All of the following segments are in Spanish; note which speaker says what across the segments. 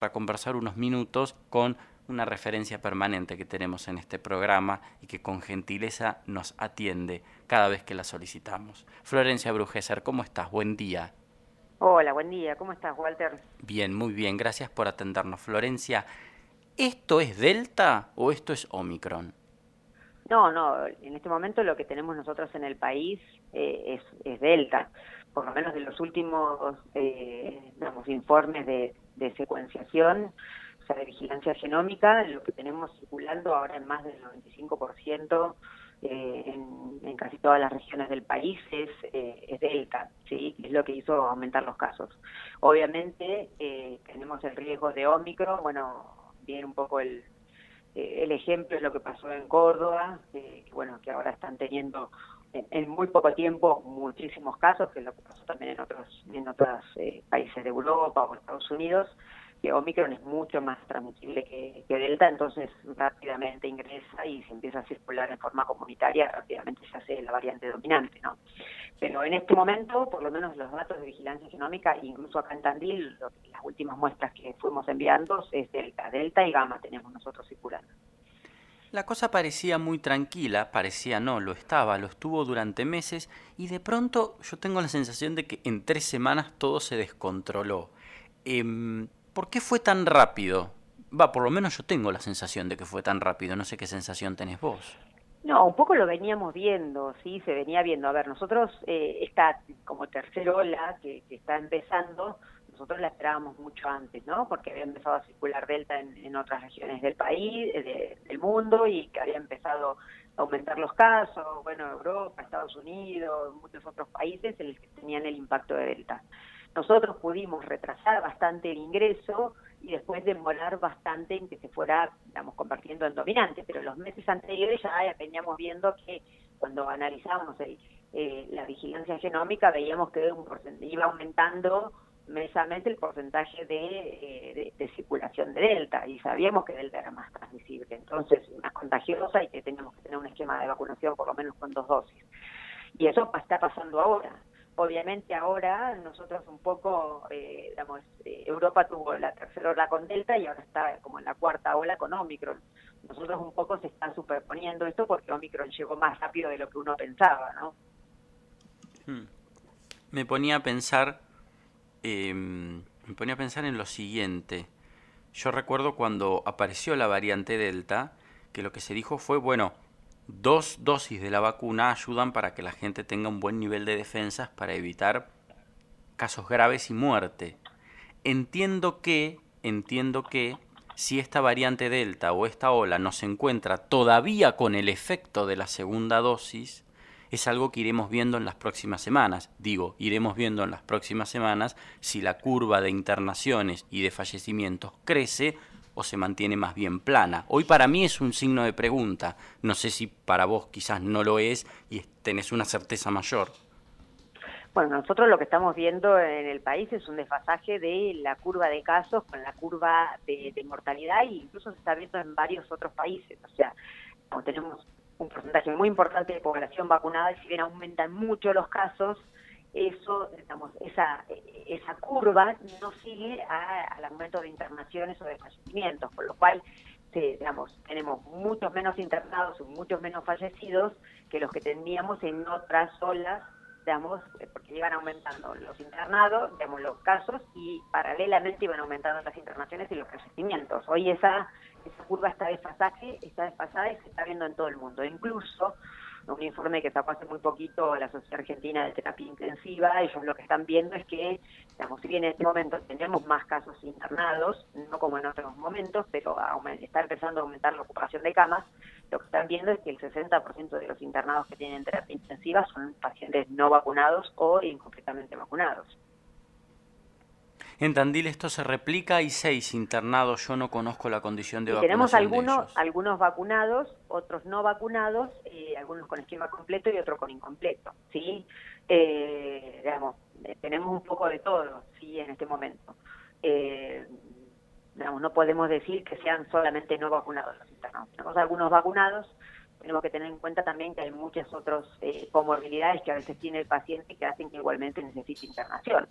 Speaker 1: para conversar unos minutos con una referencia permanente que tenemos en este programa y que con gentileza nos atiende cada vez que la solicitamos. Florencia Brugeser, ¿cómo estás? Buen día.
Speaker 2: Hola, buen día. ¿Cómo estás, Walter?
Speaker 1: Bien, muy bien. Gracias por atendernos. Florencia, ¿esto es Delta o esto es Omicron?
Speaker 2: No, no. En este momento lo que tenemos nosotros en el país eh, es, Delta. Por lo menos de los últimos eh, informes de, de secuenciación, o sea, de vigilancia genómica, lo que tenemos circulando ahora en más del 95% eh, en, casi todas las regiones del país es, eh, es Delta, ¿sí? es lo que hizo aumentar los casos. Obviamente eh, tenemos el riesgo de Omicron, bueno, viene un poco el, eh, el ejemplo es lo que pasó en Córdoba, que bueno, que ahora están teniendo en, muy poco tiempo muchísimos casos, que es lo que pasó también en otros en otros eh, países de Europa o Estados Unidos, que Omicron es mucho más transmisible que, Delta, entonces rápidamente ingresa y se empieza a circular en forma comunitaria, rápidamente se hace la variante dominante, ¿no? Pero en este momento, por lo menos los datos de vigilancia genómica, incluso acá en Tandil, las últimas muestras que fuimos enviando es Delta, Delta y Gamma tenemos nosotros circulando.
Speaker 1: La cosa parecía muy tranquila, parecía no, lo estaba, lo estuvo durante meses y de pronto yo tengo la sensación de que en tres semanas todo se descontroló. Em, ¿Por qué fue tan rápido? Va, por lo menos yo tengo la sensación de que fue tan rápido, no sé qué sensación tenés vos.
Speaker 2: No, un poco lo veníamos viendo, sí, se venía viendo. A ver, nosotros, eh, esta como tercera ola que está empezando, nosotros la esperábamos mucho antes, ¿no? Porque había empezado a circular Delta en, otras regiones del país, del mundo, y que había empezado a aumentar los casos, bueno, Europa, Estados Unidos, muchos otros países en los que tenían el impacto de Delta. Nosotros pudimos retrasar bastante el ingreso y después demorar bastante en que se fuera, digamos, compartiendo en dominante, pero los meses anteriores ya veníamos viendo que cuando analizábamos eh, la vigilancia genómica veíamos que un iba aumentando mesamente el porcentaje eh, de, circulación de Delta y sabíamos que Delta era más transmisible, entonces más contagiosa y que teníamos que tener un esquema de vacunación por lo menos con dos dosis. Y eso está pasando ahora. Obviamente ahora nosotros un poco, eh, eh, Europa tuvo la tercera ola con Delta y ahora está como en la cuarta ola con Omicron. Nosotros un poco se está superponiendo esto porque Omicron llegó más rápido de lo que uno pensaba, ¿no?
Speaker 1: Hmm. Me ponía a pensar Em, me ponía a pensar en lo siguiente. Yo recuerdo cuando apareció la variante Delta, que lo que se dijo fue, bueno, dos dosis de la vacuna ayudan para que la gente tenga un buen nivel de defensas para evitar casos graves y muerte. Entiendo que, entiendo que si esta variante Delta o esta ola no se encuentra todavía con el efecto de la segunda dosis, es algo que iremos viendo en las próximas semanas. Digo, iremos viendo en las próximas semanas si la curva de internaciones y de fallecimientos crece o se mantiene más bien plana. Hoy para mí es un signo de pregunta. No sé si para vos quizás no lo es y tenés una certeza mayor.
Speaker 2: Bueno, nosotros lo que estamos viendo en el país es un desfasaje de la curva de casos con la curva de, mortalidad e incluso se está viendo en varios otros países. O sea, como tenemos un porcentaje muy importante de población vacunada y si bien aumentan mucho los casos, eso, digamos, esa, esa curva no sigue al aumento de internaciones o de fallecimientos, con lo cual digamos, tenemos muchos menos internados muchos menos fallecidos que los que teníamos en otras olas, digamos, porque iban aumentando los internados, digamos, los casos y paralelamente iban aumentando las internaciones y los fallecimientos. Hoy esa esa curva está desfasaje, está desfasada y se está viendo en todo el mundo. Incluso un informe que sacó hace muy poquito la Sociedad Argentina de Terapia Intensiva, ellos lo que están viendo es que, digamos, si bien en este momento tenemos más casos internados, no como en otros momentos, pero está empezando a aumentar la ocupación de camas, lo que están viendo es que el 60% de los internados que tienen terapia intensiva son pacientes no vacunados o incompletamente vacunados.
Speaker 1: En Tandil esto se replica, hay seis internados, yo no conozco la condición de
Speaker 2: vacunación Tenemos algunos, algunos vacunados, otros no vacunados, eh, algunos con esquema completo y otros con incompleto, ¿sí? Eh, digamos, eh, tenemos un poco de todo, ¿sí? En este momento. digamos, no podemos decir que sean solamente no vacunados los internados. Tenemos algunos vacunados, tenemos que tener en cuenta también que hay muchas otras eh, comorbilidades que a veces tiene el paciente que hacen que igualmente necesite internación.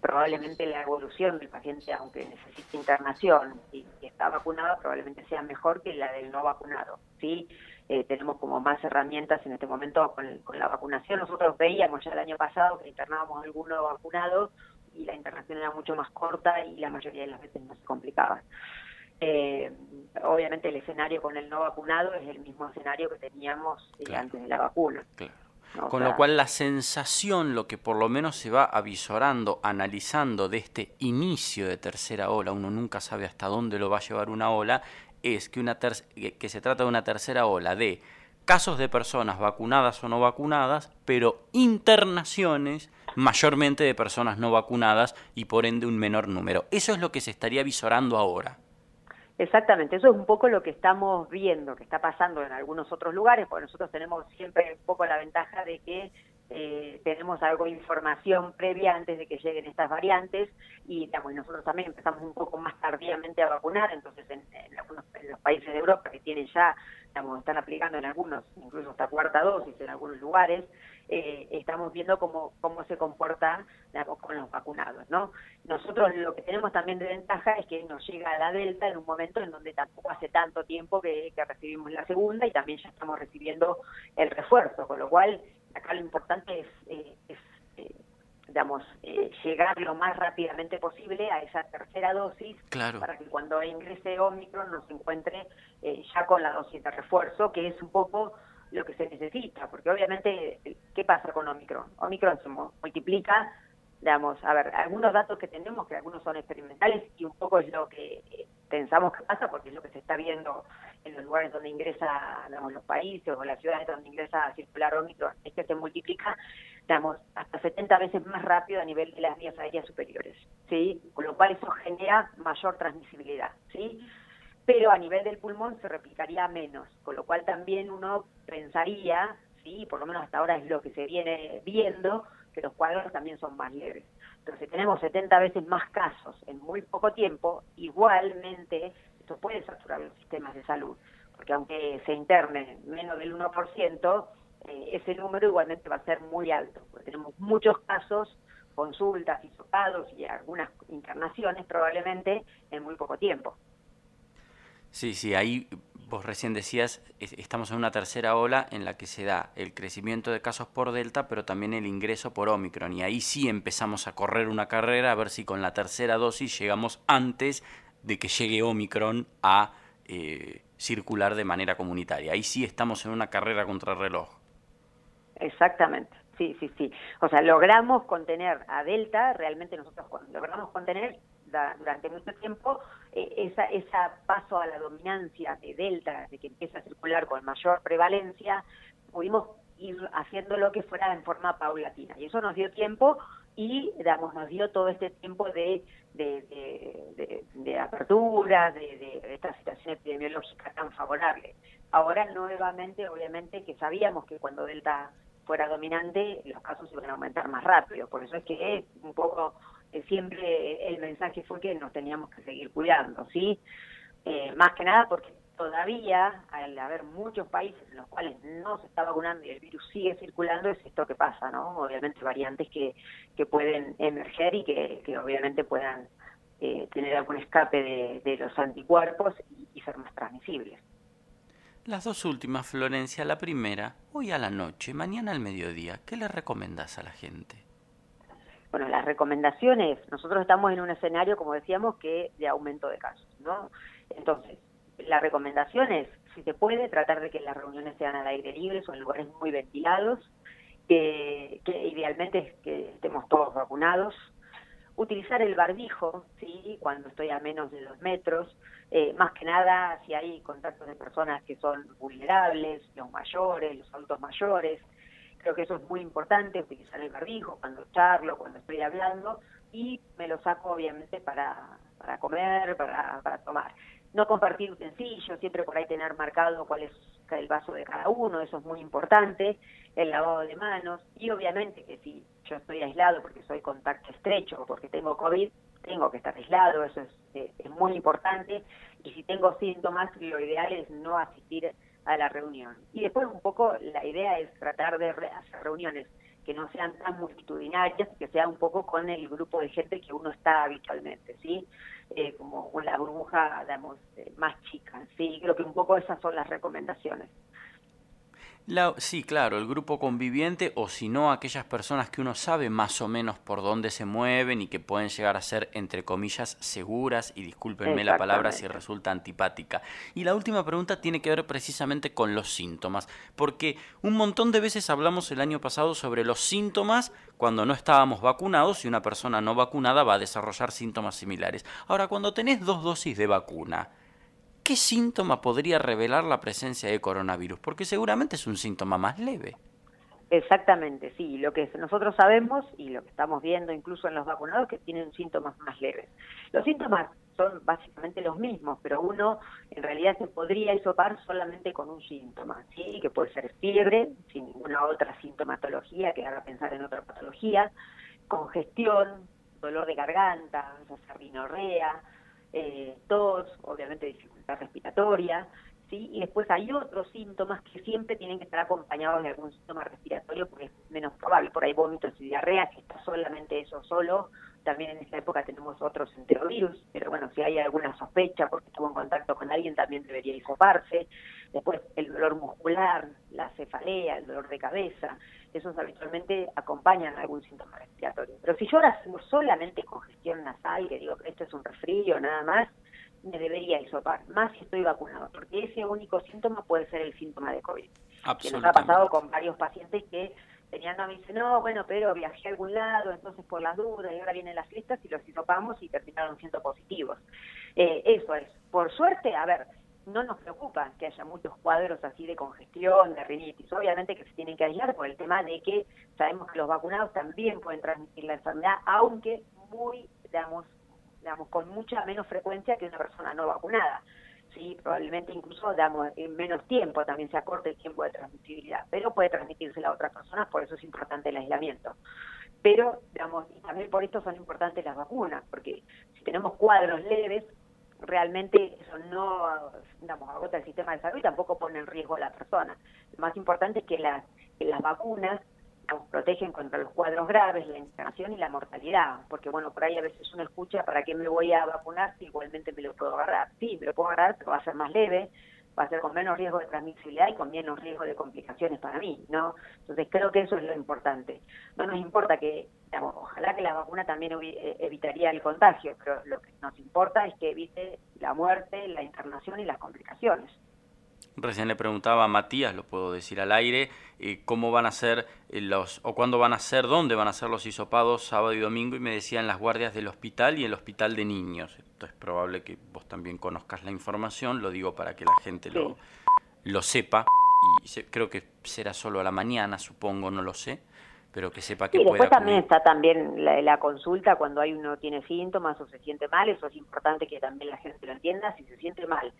Speaker 2: Probablemente la evolución del paciente, aunque necesite internación y, está vacunado, probablemente sea mejor que la del no vacunado. ¿sí? Eh, tenemos como más herramientas en este momento con, con, la vacunación. Nosotros veíamos ya el año pasado que internábamos alguno vacunado y la internación era mucho más corta y la mayoría de las veces no se complicaba. Eh, obviamente el escenario con el no vacunado es el mismo escenario que teníamos eh, antes de la vacuna.
Speaker 1: Con lo cual la sensación, lo que por lo menos se va avisorando, analizando de este inicio de tercera ola, uno nunca sabe hasta dónde lo va a llevar una ola, es que, una que se trata de una tercera ola de casos de personas vacunadas o no vacunadas, pero internaciones mayormente de personas no vacunadas y por ende un menor número. Eso es lo que se estaría visorando ahora.
Speaker 2: Exactamente, eso es un poco lo que estamos viendo, que está pasando en algunos otros lugares, porque nosotros tenemos siempre un poco la ventaja de que eh, tenemos algo de información previa antes de que lleguen estas variantes y digamos, nosotros también empezamos un poco más tardíamente a vacunar, entonces en, algunos en los países de Europa que tienen ya, digamos, están aplicando en algunos, incluso hasta cuarta dosis en algunos lugares, eh, estamos viendo cómo, cómo se comporta con los vacunados. ¿no? Nosotros lo que tenemos también de ventaja es que nos llega la Delta en un momento en donde tampoco hace tanto tiempo que, recibimos la segunda y también ya estamos recibiendo el refuerzo, con lo cual acá lo importante es, eh, eh, digamos, llegar lo más rápidamente posible a esa tercera dosis para que cuando ingrese Omicron nos encuentre ya con la dosis de refuerzo, que es un poco lo que se necesita, porque obviamente, ¿qué pasa con Omicron? Omicron se multiplica, digamos, a ver, algunos datos que tenemos, que algunos son experimentales y un poco es lo que pensamos que pasa, porque es lo que se está viendo en los lugares donde ingresa, digamos, los países o las ciudades donde ingresa a circular Omicron, es que se multiplica, digamos, hasta 70 veces más rápido a nivel de las vías aéreas superiores, ¿sí? Con lo cual eso genera mayor transmisibilidad, ¿sí? pero a nivel del pulmón se replicaría menos, con lo cual también uno pensaría, sí, por lo menos hasta ahora es lo que se viene viendo, que los cuadros también son más leves. Entonces tenemos 70 veces más casos en muy poco tiempo, igualmente esto puede saturar los sistemas de salud, porque aunque se interne menos del 1%, eh, ese número igualmente va a ser muy alto, porque tenemos muchos casos, consultas, hisopados y algunas internaciones probablemente en muy poco tiempo.
Speaker 1: Sí, sí, ahí vos recién decías, estamos en una tercera ola en la que se da el crecimiento de casos por Delta, pero también el ingreso por Omicron. Y ahí sí empezamos a correr una carrera a ver si con la tercera dosis llegamos antes de que llegue Omicron a eh, circular de manera comunitaria. Ahí sí estamos en una carrera contra el reloj.
Speaker 2: Exactamente. Sí, sí, sí. O sea, logramos contener a Delta, realmente nosotros logramos contener durante mucho tiempo eh, esa, esa paso a la dominancia de Delta, de que empieza a circular con mayor prevalencia, pudimos ir haciendo lo que fuera en forma paulatina. Y eso nos dio tiempo y digamos, nos dio todo este tiempo de, de, de, apertura, de, de, esta situación epidemiológica tan favorable. Ahora nuevamente, obviamente, que sabíamos que cuando Delta fuera dominante, los casos iban a aumentar más rápido. Por eso es que un poco eh, siempre el mensaje fue que nos teníamos que seguir cuidando, ¿sí? Eh, más que nada porque todavía, al haber muchos países en los cuales no se está vacunando y el virus sigue circulando, es esto que pasa, ¿no? Obviamente variantes que, que pueden emerger y que, que obviamente puedan eh, tener algún escape de, los anticuerpos y, ser más transmisibles.
Speaker 1: Las dos últimas, Florencia, la primera, hoy a la noche, mañana al mediodía, ¿qué le recomendás a la gente?
Speaker 2: Bueno, las recomendaciones, nosotros estamos en un escenario, como decíamos, que de aumento de casos, ¿no? Entonces, la recomendación es, si se puede, tratar de que las reuniones sean al aire libre, son lugares muy ventilados, que, que idealmente que estemos todos vacunados, utilizar el barbijo, sí, cuando estoy a menos de dos metros, eh, más que nada si hay contactos de personas que son vulnerables, los mayores, los adultos mayores, Creo que eso es muy importante, utilizar el barbijo cuando charlo, cuando estoy hablando, y me lo saco obviamente para, para comer, para, para tomar. No compartir utensilios, siempre por ahí tener marcado cuál es el vaso de cada uno, eso es muy importante, el lavado de manos, y obviamente que si yo estoy aislado porque soy contacto estrecho o porque tengo COVID, tengo que estar aislado, eso es, eh, es muy importante, y si tengo síntomas, lo ideal es no asistir a la reunión. Y después un poco la idea es tratar de hacer reuniones que no sean tan multitudinarias, que sea un poco con el grupo de gente que uno está habitualmente, ¿sí? Eh, como la burbuja, digamos, eh, más chica, ¿sí? Creo que un poco esas son las recomendaciones
Speaker 1: sí, claro, el grupo conviviente o si no aquellas personas que uno sabe más o menos por dónde se mueven y que pueden llegar a ser, entre comillas, seguras, y discúlpenme la palabra si resulta antipática. Y la última pregunta tiene que ver precisamente con los síntomas, porque un montón de veces hablamos el año pasado sobre los síntomas cuando no estábamos vacunados y una persona no vacunada va a desarrollar síntomas similares. Ahora, cuando tenés dos dosis de vacuna, ¿qué síntoma podría revelar la presencia de coronavirus? Porque seguramente es un síntoma más leve.
Speaker 2: Exactamente, sí. Lo que nosotros sabemos y lo que estamos viendo incluso en los vacunados que tienen síntomas más leves. Los síntomas son básicamente los mismos, pero uno en realidad se podría isopar solamente con un síntoma, ¿sí? que puede ser fiebre, sin ninguna otra sintomatología que haga pensar en otra patología, congestión, dolor de garganta, rinorrea, eh, tos, obviamente dificultad respiratoria, ¿sí? Y después hay otros síntomas que siempre tienen que estar acompañados de algún síntoma respiratorio porque es menos probable, por ahí vómitos y diarrea, si está solamente eso solo, también en esta época tenemos otros enterovirus, pero bueno, si hay alguna sospecha porque estuvo en contacto con alguien también debería hisoparse. Después el dolor muscular, la cefalea, el dolor de cabeza, esos habitualmente acompañan algún síntoma respiratorio. Pero si yo ahora solamente congestión nasal, que digo que esto es un resfrío nada más, me debería hisopar, más si estoy vacunado, porque ese único síntoma puede ser el síntoma de COVID. Que nos ha pasado con varios pacientes que tenían, no, me dicen, no, bueno, pero viajé a algún lado, entonces por las dudas, y ahora vienen las fiestas y los hisopamos y terminaron siendo positivos. Eh, eso es. Por suerte, a ver, no nos preocupa que haya muchos cuadros así de congestión, de rinitis. Obviamente que se tienen que aislar por el tema de que sabemos que los vacunados también pueden transmitir la enfermedad, aunque muy, digamos, digamos con mucha menos frecuencia que una persona no vacunada. Sí, probablemente incluso damos en menos tiempo también se acorte el tiempo de transmisibilidad, pero puede transmitirse a otras personas, por eso es importante el aislamiento. Pero, digamos, y también por esto son importantes las vacunas, porque si tenemos cuadros leves, realmente eso no digamos, agota el sistema de salud y tampoco pone en riesgo a la persona. Lo más importante es que las, que las vacunas nos protegen contra los cuadros graves, la internación y la mortalidad, porque bueno, por ahí a veces uno escucha, ¿para qué me voy a vacunar si igualmente me lo puedo agarrar? Sí, me lo puedo agarrar, pero va a ser más leve, va a ser con menos riesgo de transmisibilidad y con menos riesgo de complicaciones para mí, ¿no? Entonces creo que eso es lo importante. No nos importa que, digamos, ojalá que la vacuna también eh, evitaría el contagio, pero lo que nos importa es que evite la muerte, la internación y las complicaciones.
Speaker 1: Recién le preguntaba a Matías, lo puedo decir al aire, eh, cómo van a ser eh, los, o cuándo van a ser, dónde van a ser los hisopados sábado y domingo, y me decían las guardias del hospital y el hospital de niños. Esto es probable que vos también conozcas la información, lo digo para que la gente lo, lo sepa, y creo que será solo a la mañana, supongo, no lo sé pero que sepa que
Speaker 2: y después también está también la, la, consulta cuando hay uno tiene síntomas o se siente mal, eso es importante que también la gente lo entienda, si se siente mal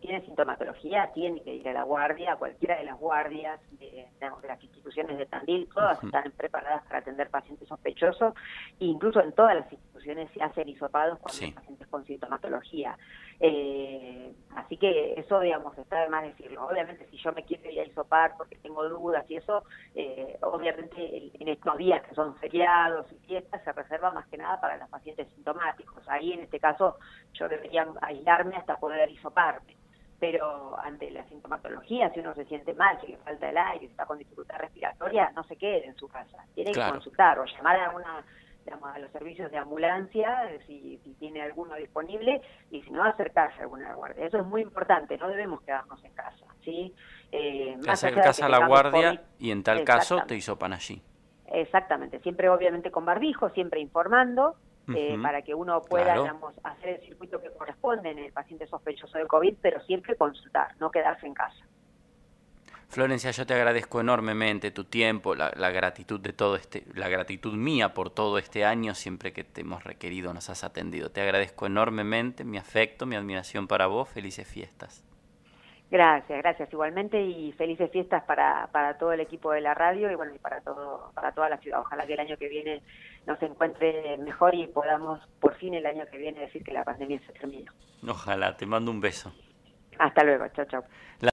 Speaker 2: tiene sintomatología, tiene que ir a la guardia, a cualquiera de las guardias de, las instituciones de Tandil, todas están preparadas para atender pacientes sospechosos, incluso en todas las instituciones se hacen hisopados cuando hay pacientes con sintomatología. Eh, así que eso, digamos, está de más decirlo. Obviamente, si yo me quiero ir a hisopar porque tengo dudas y eso, eh, obviamente en estos días que son feriados y fiestas se reserva más que nada para los pacientes sintomáticos. Ahí, en este caso, yo debería aislarme hasta poder hisoparme. Pero ante la sintomatología, si uno se siente mal, si le falta el aire, si está con dificultad respiratoria, no se quede en su casa. Tiene que consultar o llamar a una a los servicios de ambulancia, si, tiene alguno disponible, y si no, acercarse a alguna guardia. Eso es muy importante, no debemos quedarnos en casa. ¿sí?
Speaker 1: Eh, a la guardia y en tal caso te hisopan allí.
Speaker 2: Exactamente, siempre obviamente con barbijo, siempre informando, eh, para que uno pueda hacer el circuito que corresponde en el paciente sospechoso de COVID, pero siempre consultar, no quedarse en casa.
Speaker 1: Florencia, yo te agradezco enormemente tu tiempo, la, gratitud de todo este, la gratitud mía por todo este año, siempre que te hemos requerido nos has atendido. Te agradezco enormemente mi afecto, mi admiración para vos, felices fiestas.
Speaker 2: Gracias, gracias igualmente y felices fiestas para, para todo el equipo de la radio y bueno y para todo para toda la ciudad. Ojalá que el año que viene nos encuentre mejor y podamos por fin el año que viene decir que la pandemia se terminó.
Speaker 1: Ojalá, te mando un beso.
Speaker 2: Hasta luego, chao chao.